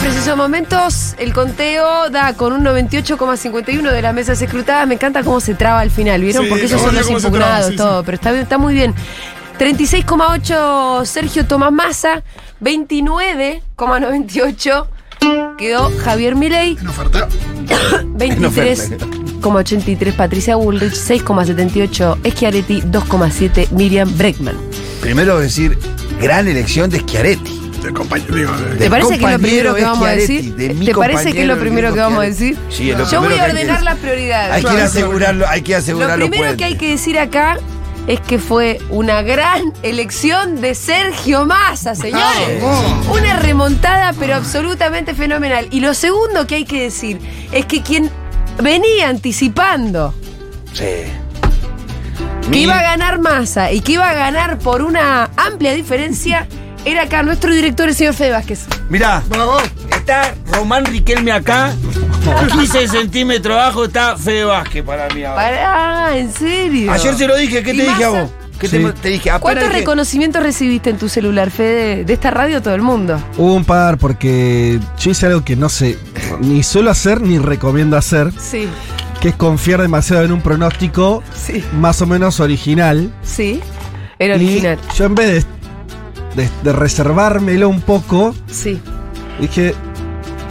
precisos momentos, el conteo da con un 98,51 de las mesas escrutadas. Me encanta cómo se traba al final, ¿vieron? Sí, Porque esos no, son los impugnados, traba, sí, todo. sí. Pero está, muy bien. 36,8 Sergio Tomás Massa. 29,98 quedó Javier Milei. En oferta. 23,83 Patricia Bullrich. 6,78 Schiaretti. 2,7 Miriam Breckman. Primero decir, gran elección de Schiaretti. De compañero, digo, de- ¿Te parece que es lo primero que vamos a decir? de ¿Te parece que es lo primero que vamos a decir? Sí, es lo Yo voy a que ordenar las prioridades. Hay que asegurarlo, hay que Lo asegurar los primero que hay que decir acá es que fue una gran elección de Sergio Massa, señores. Vamos. Una remontada, pero absolutamente fenomenal. Y lo segundo que hay que decir es que quien venía anticipando Sí. que Mi- iba a ganar Massa y que iba a ganar por una amplia diferencia era acá nuestro director, el señor Fede Vázquez. Mirá, Bravo. está Román Riquelme acá. 15 centímetros abajo está Fede Vázquez para mí ahora. Pará, en serio. Ayer se lo dije, ¿qué ¿Y te dije a vos? ¿Qué Sí. te, te dije? ¿Cuántos dije- reconocimientos recibiste en tu celular, Fede? De esta radio todo el mundo. Hubo un par porque yo hice algo que no sé, ni suelo hacer ni recomiendo hacer, Sí, que es confiar demasiado en un pronóstico sí, más o menos original. sí. Era Y original. yo en vez de, de- de reservármelo un poco, Sí. dije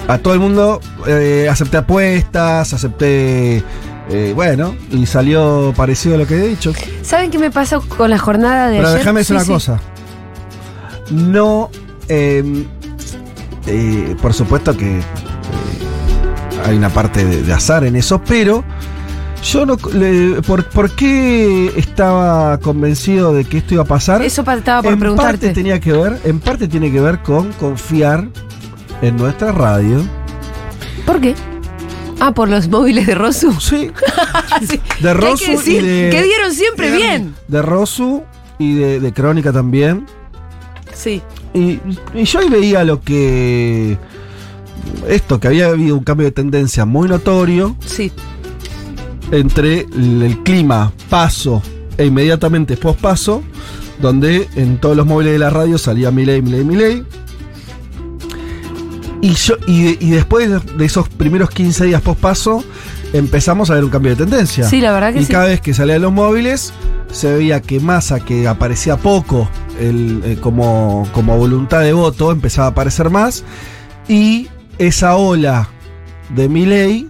a todo el mundo, eh, acepté apuestas, acepté, eh, bueno, y salió parecido a lo que he dicho. ¿Saben qué me pasó con la jornada de Pero ayer? déjame decir Sí, una sí. cosa. No, eh, eh, por supuesto que eh, hay una parte de, de azar en eso, pero yo no, le- por, ¿por qué estaba convencido de que esto iba a pasar? Eso estaba por en preguntarte. parte tenía que ver, en parte tiene que ver con confiar en nuestra radio. ¿Por qué? Ah, por los móviles de Rosu. Sí, Sí. de Rosu que decir y de, que dieron siempre bien. de Rosu y de, de Crónica también. Sí. Y, y yo ahí veía lo que. Esto, que había habido un cambio de tendencia muy notorio Sí. Entre el, clima paso e inmediatamente post paso, donde en todos los móviles de la radio salía Milei, Milei, Milei. Y, yo, y, de- y después de esos primeros 15 días post paso, empezamos a ver un cambio de tendencia. Sí, la verdad que y sí. cada vez que salían los móviles, se veía que Massa, que aparecía poco el, eh, como, como voluntad de voto, empezaba a aparecer más. Y esa ola de Milei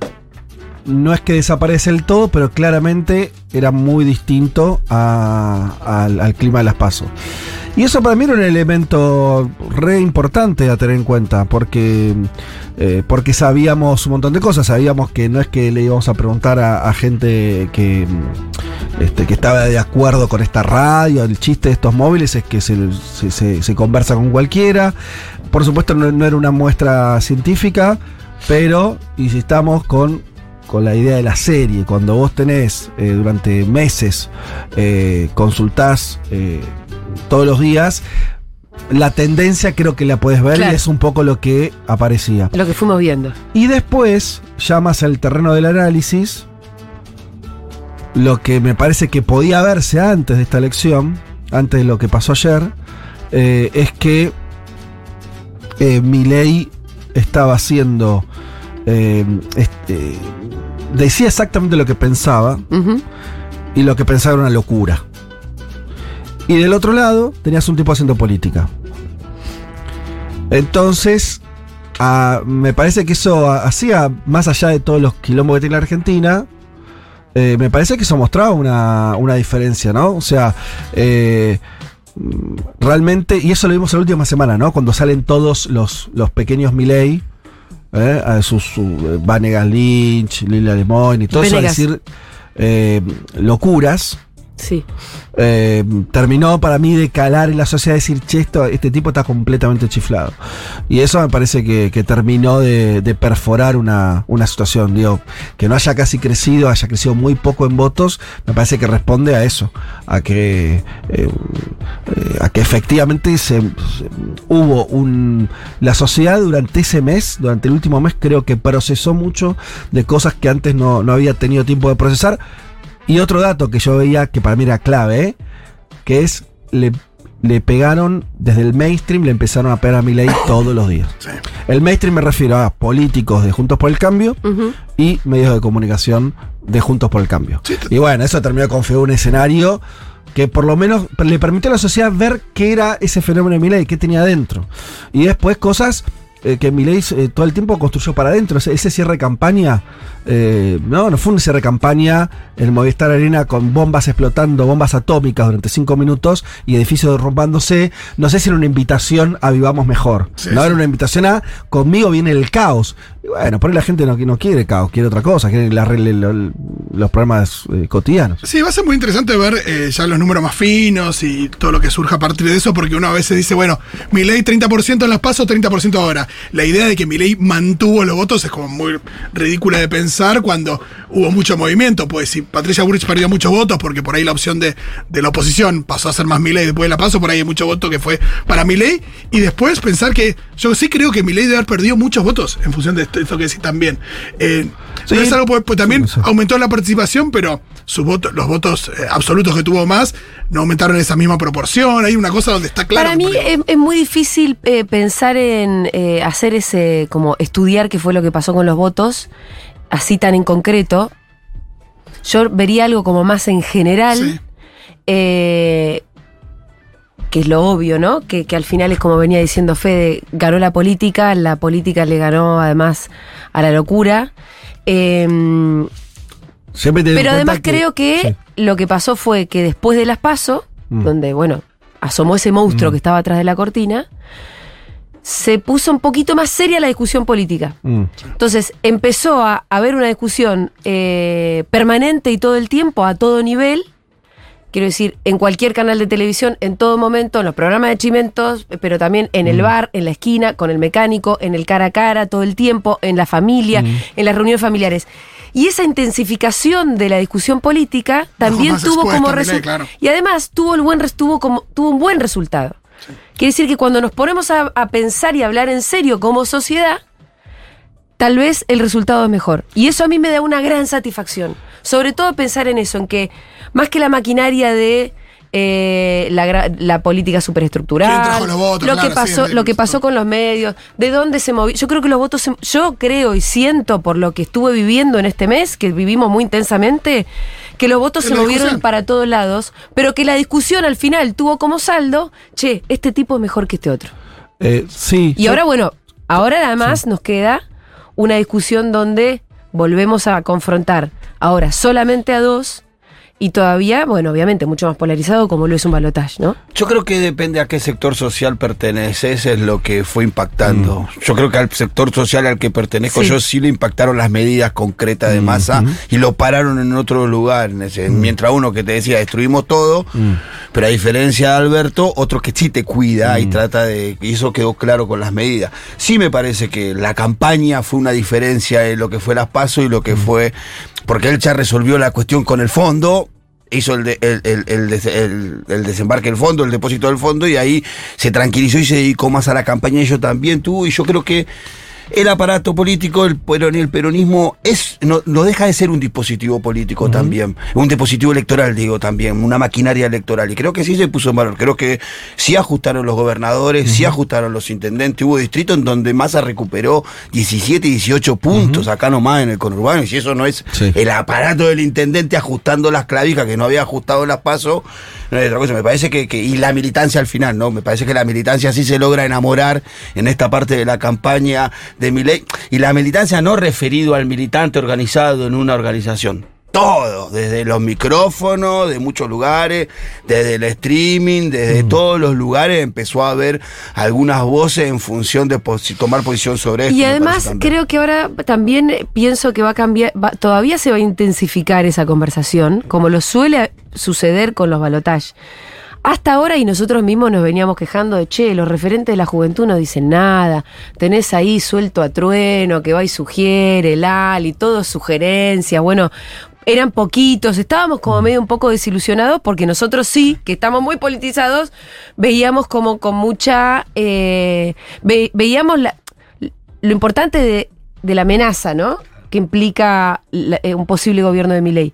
no es que desaparece el todo, pero claramente era muy distinto al, al clima de las pasos. Y eso para mí era un elemento re importante a tener en cuenta, porque, eh, porque sabíamos un montón de cosas. Sabíamos que no es que le íbamos a preguntar a, gente que, este, que estaba de acuerdo con esta radio. El chiste de estos móviles es que se- se conversa con cualquiera. Por supuesto, no, no era una muestra científica, pero insistamos con con la idea de la serie. Cuando vos tenés eh, durante meses, eh, consultás eh, todos los días, la tendencia creo que la puedes ver Claro. y es un poco lo que aparecía. Lo que fuimos viendo. Y después, ya más al terreno del análisis, lo que me parece que podía verse antes de esta elección, antes de lo que pasó ayer, eh, es que eh, Milei estaba haciendo. eh, este, decía exactamente lo que pensaba y lo que pensaba era una locura. Y del otro lado tenías un tipo haciendo política. Entonces, me parece que eso hacía, más allá de todos los quilombos que tiene la Argentina, eh, me parece que eso mostraba una, una diferencia, ¿no? O sea, eh, realmente, y eso lo vimos la última semana, ¿no? Cuando salen todos los, los pequeños Milei, ¿eh? a sus su, eh, Vanegas Lynch, Lila Lemoyne y todo eso a decir eh, locuras. Sí. eh, terminó para mí de calar en la sociedad, decir, che, esto- este tipo está completamente chiflado. Y eso me parece que, que terminó de, perforar una, una situación. Digo, que no haya casi crecido, haya crecido muy poco en votos, me parece que responde a eso, a que, eh, a que efectivamente se, se- hubo un... La sociedad durante ese mes, durante el último mes, creo que procesó mucho de cosas que antes no, no había tenido tiempo de procesar. Y otro dato que yo veía que para mí era clave, ¿eh? que es, le, le pegaron, desde el mainstream le empezaron a pegar a Milei todos los días. Sí. El mainstream me refiero a políticos de Juntos por el Cambio y medios de comunicación de Juntos por el Cambio. Sí, y bueno, eso terminó de configurar un escenario que por lo menos le permitió a la sociedad ver qué era ese fenómeno de Milei, qué tenía adentro. Y después cosas eh, que Milei eh, todo el tiempo construyó para adentro. Ese, ese cierre de campaña, eh, no, no fue un cierre de campaña en Movistar Arena con bombas explotando, bombas atómicas durante cinco minutos y edificios derrumbándose. No sé si era una invitación a vivamos mejor. Sí, no sí. era una invitación a conmigo viene el caos. Y bueno, por ahí la gente no, no quiere caos, quiere otra cosa, quiere arregle lo- los problemas eh, cotidianos. Sí, va a ser muy interesante ver eh, ya los números más finos y todo lo que surja a partir de eso, porque uno a veces dice, bueno, mi ley 30% en las pasos, 30% ahora. La idea de que mi ley mantuvo los votos es como muy ridícula de pensar cuando hubo mucho movimiento. Pues si Patricia Burrich perdió muchos votos, porque por ahí la opción de, de la oposición pasó a ser más mi ley después de la paso, por ahí hay mucho voto que fue para mi ley. Y después pensar que yo sí creo que mi ley debe haber perdido muchos votos en función de esto, esto que decís también. Eh, Sí. no es algo pues, pues, también Sí, aumentó la participación, pero sus votos, los votos eh, absolutos que tuvo más no aumentaron en esa misma proporción. Hay una cosa donde está claro. Para mí es, es muy difícil eh, pensar en eh, hacer ese, como estudiar qué fue lo que pasó con los votos, así tan en concreto. Yo vería algo como más en general, Sí. eh, que es lo obvio, ¿no? Que, que al final es como venía diciendo Fede, ganó la política, la política le ganó además a la locura. Em, pero además creo que sí. lo que pasó fue que después de las PASO, Mm. donde, bueno, asomó ese monstruo que estaba atrás de la cortina, se puso un poquito más seria la discusión política. Mm. Entonces empezó a haber una discusión eh, permanente y todo el tiempo, a todo nivel. Quiero decir, en cualquier canal de televisión, en todo momento, en los programas de chimentos, pero también en el bar, en la esquina, con el mecánico, en el cara a cara, todo el tiempo, en la familia, en las reuniones familiares. Y esa intensificación de la discusión política también tuvo como resultado. claro. Y además tuvo, el buen, res- tuvo, como, tuvo un buen resultado. Quiere decir que cuando nos ponemos a, a pensar y a hablar en serio como sociedad, tal vez el resultado es mejor. Y eso a mí me da una gran satisfacción. Sobre todo pensar en eso, en que más que la maquinaria de eh, la, política ¿Quién superestructural, votos? lo, Claro, que pasó, sí, lo que pasó con los medios, de dónde se movió. Yo creo que los votos, se- yo creo y siento por lo que estuve viviendo en este mes, que vivimos muy intensamente, que los votos se movieron discusión. para todos lados, pero que la discusión al final tuvo como saldo, che, este tipo es mejor que este otro. Eh, sí. Y yo- ahora, bueno, ahora además nos queda una discusión donde volvemos a confrontar ahora solamente a dos y todavía, bueno, obviamente mucho más polarizado como lo es un balotaje, ¿no? Yo creo que depende a qué sector social perteneces, es lo que fue impactando. Yo creo que al sector social al que pertenezco Sí. yo sí le impactaron las medidas concretas de masa y lo pararon en otro lugar. en ese- Mientras uno que te decía destruimos todo, pero a diferencia de Alberto, otro que sí te cuida y trata de... Y eso quedó claro con las medidas. Sí me parece que la campaña fue una diferencia en lo que fue las pasos y lo que fue... Porque él ya resolvió la cuestión con el fondo, hizo el, de- el, el- el des- el- el desembarque del fondo, el depósito del fondo, y ahí se tranquilizó y se dedicó más a la campaña. Y yo también tuvo, y yo creo que el aparato político, el, peron- el peronismo, es no, no deja de ser un dispositivo político también, un dispositivo electoral, digo también, una maquinaria electoral. Y creo que sí se puso en valor. Creo que sí ajustaron los gobernadores, sí ajustaron los intendentes. Hubo distritos en donde Massa recuperó 17, 18 puntos acá nomás en el conurbano. Y si eso no es Sí. el aparato del intendente ajustando las clavijas que no había ajustado las pasos, no es otra cosa. Me parece que, que- y la militancia al final, ¿no? Me parece que la militancia sí se logra enamorar en esta parte de la campaña de Milei. Y la militancia no referido al militante organizado en una organización. Todo, desde los micrófonos de muchos lugares, desde el streaming, desde todos los lugares empezó a haber algunas voces en función de tomar posición sobre esto. Y además creo que ahora también pienso que va a cambiar, va- todavía se va a intensificar esa conversación, como lo suele suceder con los balotajes. Hasta ahora y nosotros mismos nos veníamos quejando de, che, los referentes de la juventud no dicen nada, tenés ahí suelto a trueno, que va y sugiere, Lali, todo sugerencias, bueno, eran poquitos, estábamos como medio un poco desilusionados porque nosotros sí, que estamos muy politizados, veíamos como con mucha, eh, ve- veíamos la, lo importante de, de la amenaza, ¿no? Que implica la- eh, un posible gobierno de Milei.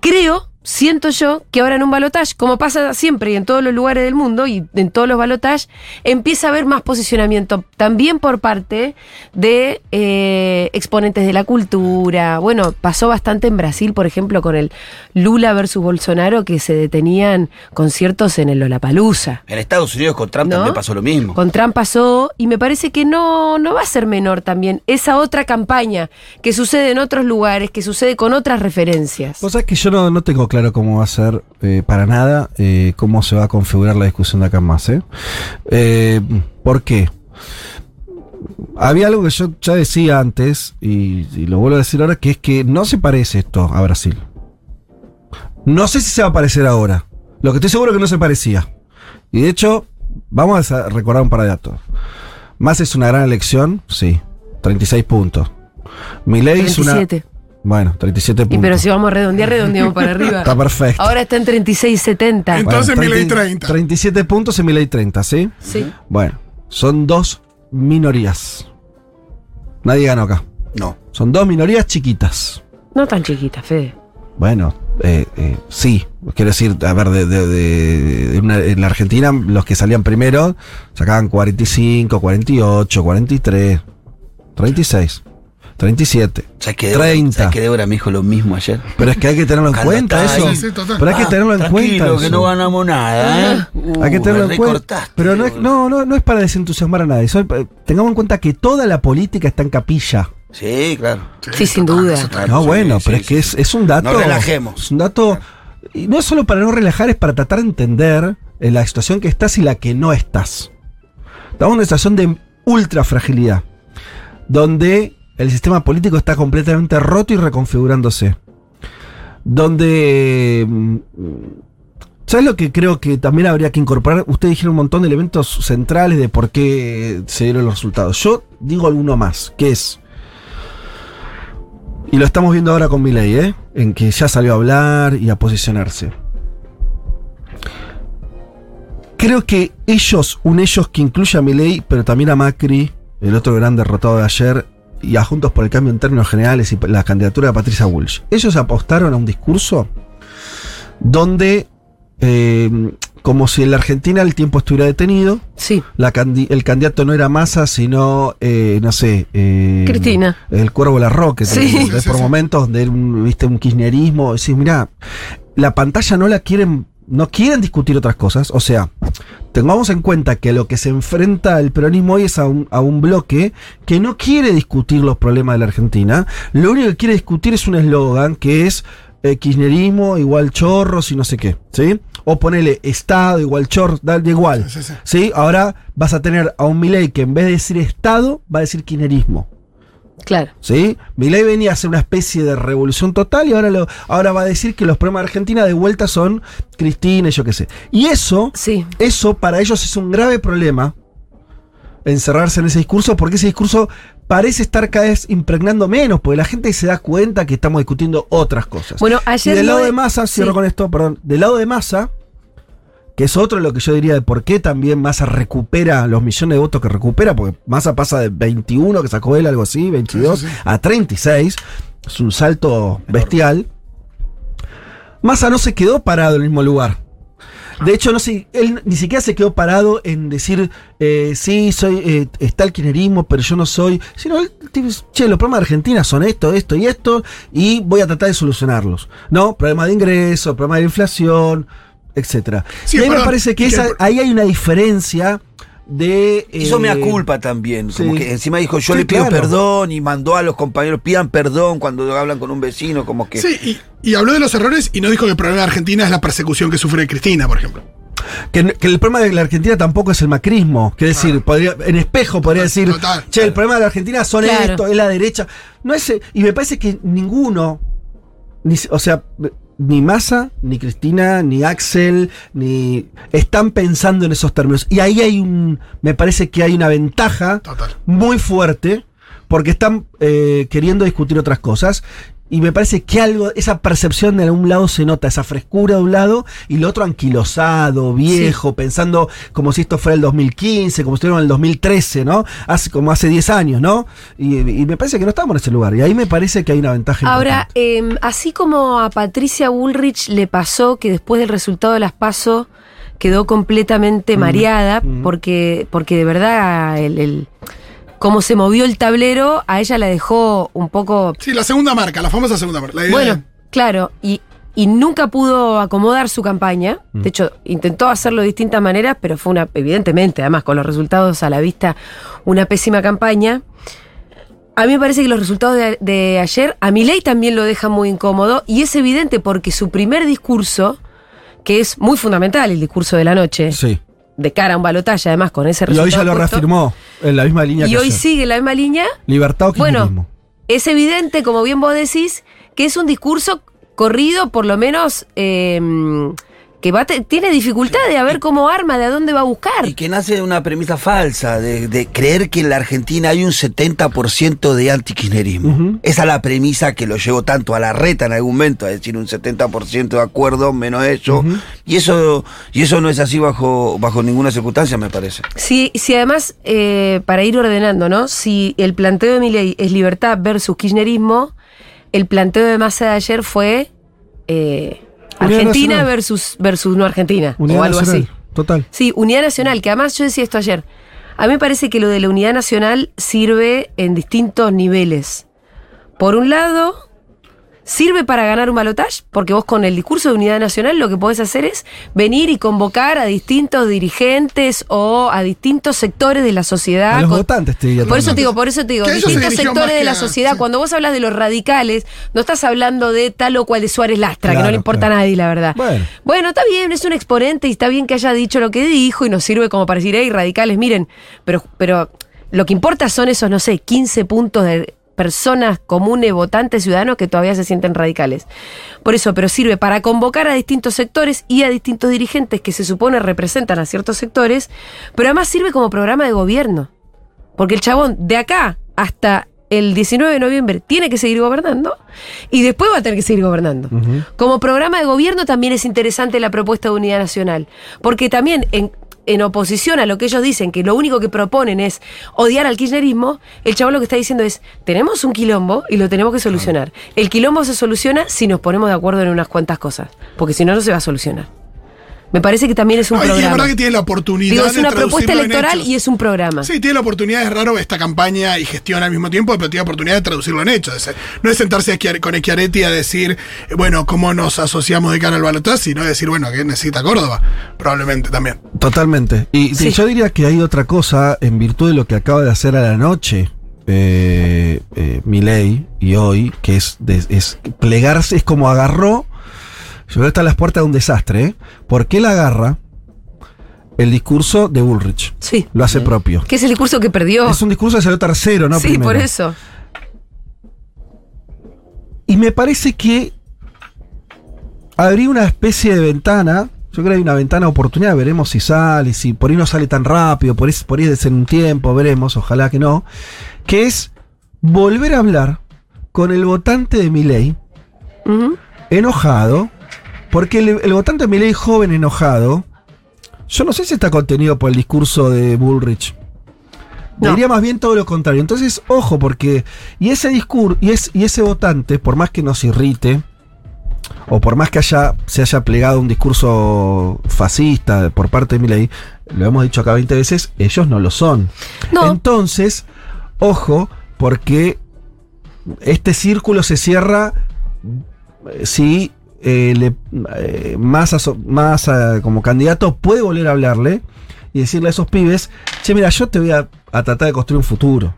Creo siento yo que ahora en un balotage, como pasa siempre y en todos los lugares del mundo y en todos los balotajes, empieza a haber más posicionamiento también por parte de eh, exponentes de la cultura. Bueno, pasó bastante en Brasil, por ejemplo, con el Lula versus Bolsonaro, que se detenían conciertos en el Lollapalooza. En Estados Unidos con Trump ¿No? también pasó lo mismo. Con Trump pasó y me parece que no, no va a ser menor también esa otra campaña que sucede en otros lugares, que sucede con otras referencias. Vos sabés que yo no, no tengo claro cómo va a ser eh, para nada, eh, cómo se va a configurar la discusión de acá más. ¿eh? Eh, ¿Por qué? Había algo que yo ya decía antes, y, lo vuelvo a decir ahora, que es que no se parece esto a Brasil. No sé si se va a parecer ahora. Lo que estoy seguro es que no se parecía. Y de hecho, vamos a recordar un par de datos. Más es una gran elección, sí. 36 puntos. Milei es una. 37. Bueno, 37 Y puntos. pero si vamos a redondear, redondeamos para arriba. Está perfecto. Ahora está en 36 70. Entonces, Bueno, Milei 30 30. 37 puntos y Milei 30, ¿sí? Sí. Bueno, son dos minorías. Nadie ganó acá. No. Son dos minorías chiquitas. No tan chiquita, Fede. Bueno, eh, eh, sí. Quiero decir, a ver, de, de- de- de una- en la Argentina, los que salían primero sacaban 45, 48, 43, 36, 37. ¿Sabes que Débora, 30. ¿sabes que Débora me dijo lo mismo ayer? Pero es que hay que tenerlo en Cuando cuenta eso. ahí. Pero hay que Ah, tenerlo en cuenta. que eso. no ganamos nada, ¿eh? Uh, Hay que tenerlo me en cuenta. Pero no es, no, no, no es para desentusiasmar a nadie. Soy- eh, tengamos en cuenta que toda la política está en capilla. Sí, claro. Sí, sin duda. está- No, bueno, sí, pero sí, es que sí. es, es un dato. No relajemos. Es un dato. Y no es solo para no relajar, es para tratar de entender en la situación que estás y la que no estás. Estamos en una situación de ultra fragilidad. Donde el sistema político está completamente roto y reconfigurándose. Donde. mm, ¿Sabes lo que creo que también habría que incorporar? Ustedes dijeron un montón de elementos centrales de por qué se dieron los resultados. Yo digo alguno más, que es. Y lo estamos viendo ahora con Milei, ¿eh? En que ya salió a hablar y a posicionarse. Creo que ellos, un ellos que incluye a Milei, pero también a Macri, el otro gran derrotado de ayer, y a Juntos por el Cambio en términos generales y la candidatura de Patricia Bullrich. Ellos apostaron a un discurso donde, eh, como si en la Argentina el tiempo estuviera detenido, Sí. la candi- el candidato no era Massa, sino, eh, no sé. eh, Cristina. El Cuervo Larroque. Sí. por momentos de un, viste, un kirchnerismo. Decís, mira, la pantalla no la quieren. No quieren discutir otras cosas. O sea, tengamos en cuenta que lo que se enfrenta el peronismo hoy es a un, a un bloque que no quiere discutir los problemas de la Argentina. Lo único que quiere discutir es un eslogan que es eh, kirchnerismo igual chorros y no sé qué. ¿Sí? O ponele Estado igual chorros, da igual. Sí, sí, sí. ¿Sí? Ahora vas a tener a un Milei que en vez de decir Estado, va a decir kirchnerismo. Claro. ¿Sí? Milei venía a hacer una especie de revolución total y ahora, lo, ahora va a decir que los problemas de Argentina de vuelta son Cristina y yo qué sé. Y eso, Sí. eso para ellos es un grave problema, encerrarse en ese discurso, porque ese discurso parece estar cada vez impregnando menos, porque la gente se da cuenta que estamos discutiendo otras cosas. Bueno, y ayer. del lo lado de- de Massa, cierro Sí. con esto, perdón, del lado de Massa, que es otro de lo que yo diría de por qué también Massa recupera los millones de votos que recupera, porque Massa pasa de 21 que sacó él, algo así, 22, Sí, sí, sí. a 36, es un salto bestial. Massa no se quedó parado en el mismo lugar. De hecho, no sé, él ni siquiera se quedó parado en decir, eh, sí, soy, eh, está el kirchnerismo, pero yo no soy. Sino él che, los problemas de Argentina son esto, esto y esto, y voy a tratar de solucionarlos. No, problema de ingreso, problema de inflación, etcétera. Sí, y ahí me parece que esa- ahí hay una diferencia de. Hizo eh, mea culpa también. Como que encima dijo, yo Sí, le pido claro. perdón y mandó a los compañeros, pidan perdón cuando hablan con un vecino, como que. Sí, y, y habló de los errores y no dijo que el problema de Argentina es la persecución que sufre Cristina, por ejemplo. Que, que el problema de la Argentina tampoco es el macrismo. Quiere decir, podría, en espejo podría Total, decir, total, che, el problema de la Argentina son Claro. esto, es la derecha. No es, y me parece que ninguno, ni, o sea, ni Massa, ni Cristina, ni Axel, ni están pensando en esos términos. Y ahí hay un, me parece que hay una ventaja Total. muy fuerte porque están eh, queriendo discutir otras cosas. Y me parece que algo, esa percepción de un lado se nota, esa frescura de un lado, y el otro anquilosado, viejo, pensando como si esto fuera el 2015, como si estuviera en el 2013, ¿no? Hace, como hace 10 años, ¿no? Y, y me parece que no estamos en ese lugar. Y ahí me parece que hay una ventaja Ahora, eh, así como a Patricia Bullrich le pasó que después del resultado de las PASO quedó completamente mareada, mm. porque, porque de verdad el, el- como se movió el tablero, a ella la dejó un poco Sí, la segunda marca, la famosa segunda marca. La idea Bueno, de- claro, y, y nunca pudo acomodar su campaña. Mm. De hecho, intentó hacerlo de distintas maneras, pero fue una, evidentemente, además con los resultados a la vista, una pésima campaña. A mí me parece que los resultados de, de ayer, a Milei también lo dejan muy incómodo, y es evidente porque su primer discurso, que es muy fundamental, el discurso de la noche, Sí. De cara a un balotaje, además con ese Y resultado. hoy ya lo reafirmó, en la misma línea Y que hoy ayer. sigue la misma línea, Libertad o bueno, es evidente, como bien vos decís, que es un discurso corrido, por lo menos, eh, que va te- tiene dificultad de a ver cómo arma, de a dónde va a buscar. Y que nace de una premisa falsa, de, de creer que en la Argentina hay un 70% de antikirchnerismo. Ujú. Esa es la premisa que lo llevó tanto a la reta en algún momento, a decir un 70% de acuerdo, menos eso. Y eso y eso no es así bajo, bajo ninguna circunstancia, me parece. Si, si además, eh, para ir ordenando, ¿no? Si el planteo de mi ley es libertad versus kirchnerismo, el planteo de Massa de ayer fue eh, Argentina Nacional. versus, versus no Argentina, Unidad o algo nacional, así. Total. Sí, unidad nacional, que además yo decía esto ayer. A mí me parece que lo de la unidad nacional sirve en distintos niveles. Por un lado, sirve para ganar un balotaje, porque vos con el discurso de unidad nacional lo que podés hacer es venir y convocar a distintos dirigentes o a distintos sectores de la sociedad. A los con- votantes te diría por eso te digo, por eso te digo, se distintos sectores de la sociedad. sí. Cuando vos hablas de los radicales, no estás hablando de tal o cual de Suárez Lastra, que no le importa claro. a nadie, la verdad. Bueno. Bueno, está bien, es un exponente y está bien que haya dicho lo que dijo y nos sirve como para decir, hey, radicales, miren, pero, pero lo que importa son esos, no sé, 15 puntos de personas comunes, votantes, ciudadanos que todavía se sienten radicales. Por eso, pero sirve para convocar a distintos sectores y a distintos dirigentes que se supone representan a ciertos sectores, pero además sirve como programa de gobierno. Porque el chabón de acá hasta el 19 de noviembre tiene que seguir gobernando y después va a tener que seguir gobernando. Como programa de gobierno también es interesante la propuesta de unidad nacional, porque también en, en oposición a lo que ellos dicen, que lo único que proponen es odiar al kirchnerismo, el chabón lo que está diciendo es, tenemos un quilombo y lo tenemos que solucionar. El quilombo se soluciona si nos ponemos de acuerdo en unas cuantas cosas, porque si no, no se va a solucionar. Me parece que también es un No, y es programa. verdad que tiene la oportunidad Digo, es de una propuesta electoral y es un programa. Sí, tiene la oportunidad, es raro esta campaña y gestión al mismo tiempo, pero tiene la oportunidad de traducirlo en hechos. No es sentarse aquí con Schiaretti a decir, eh, bueno, cómo nos asociamos de cara al balotaje, sino decir, bueno, ¿qué necesita Córdoba? Probablemente también. Totalmente. Y Sí. yo diría que hay otra cosa en virtud de lo que acaba de hacer a la noche eh, eh, Milei y hoy, que es, de- es plegarse, es como agarró. Yo creo que está a las puertas de un desastre, ¿eh? Porque él agarra el discurso de Bullrich. Sí. Lo hace propio. Que es el discurso que perdió. Es un discurso que salió tercero, ¿no? sí, Primero. por eso. Y me parece que abrí una especie de ventana. Yo creo que hay una ventana de oportunidad. Veremos si sale, si por ahí no sale tan rápido, por ahí, por ahí es en un tiempo, veremos, ojalá que no. Que es volver a hablar con el votante de Milei, Ujú. enojado, porque el, el votante de Milei joven enojado, yo no sé si está contenido por el discurso de Bullrich. No. Diría más bien todo lo contrario. Entonces, ojo, porque. Y ese discurso, y, es, y ese votante, por más que nos irrite, o por más que haya, se haya plegado un discurso fascista por parte de Milei, lo hemos dicho acá 20 veces, ellos no lo son. No. Entonces, ojo, porque este círculo se cierra eh, si eh, le, eh, Massa so- Massa como candidato puede volver a hablarle y decirle a esos pibes, che, mira, yo te voy a, a tratar de construir un futuro.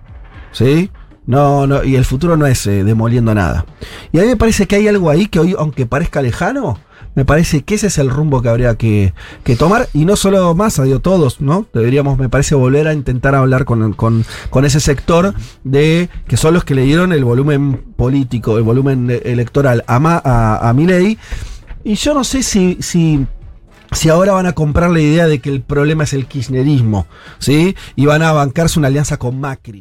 ¿Sí? No, no, y el futuro no es eh, demoliendo nada. Y a mí me parece que hay algo ahí que hoy, aunque parezca lejano, me parece que ese es el rumbo que habría que, que tomar. Y no solo Massa, digo todos, ¿no? Deberíamos, me parece, volver a intentar hablar con, con, con ese sector de que son los que le dieron el volumen político, el volumen electoral a, Ma- a, a Milei. Y yo no sé si, si, si ahora van a comprar la idea de que el problema es el kirchnerismo, ¿sí? Y van a bancarse una alianza con Macri.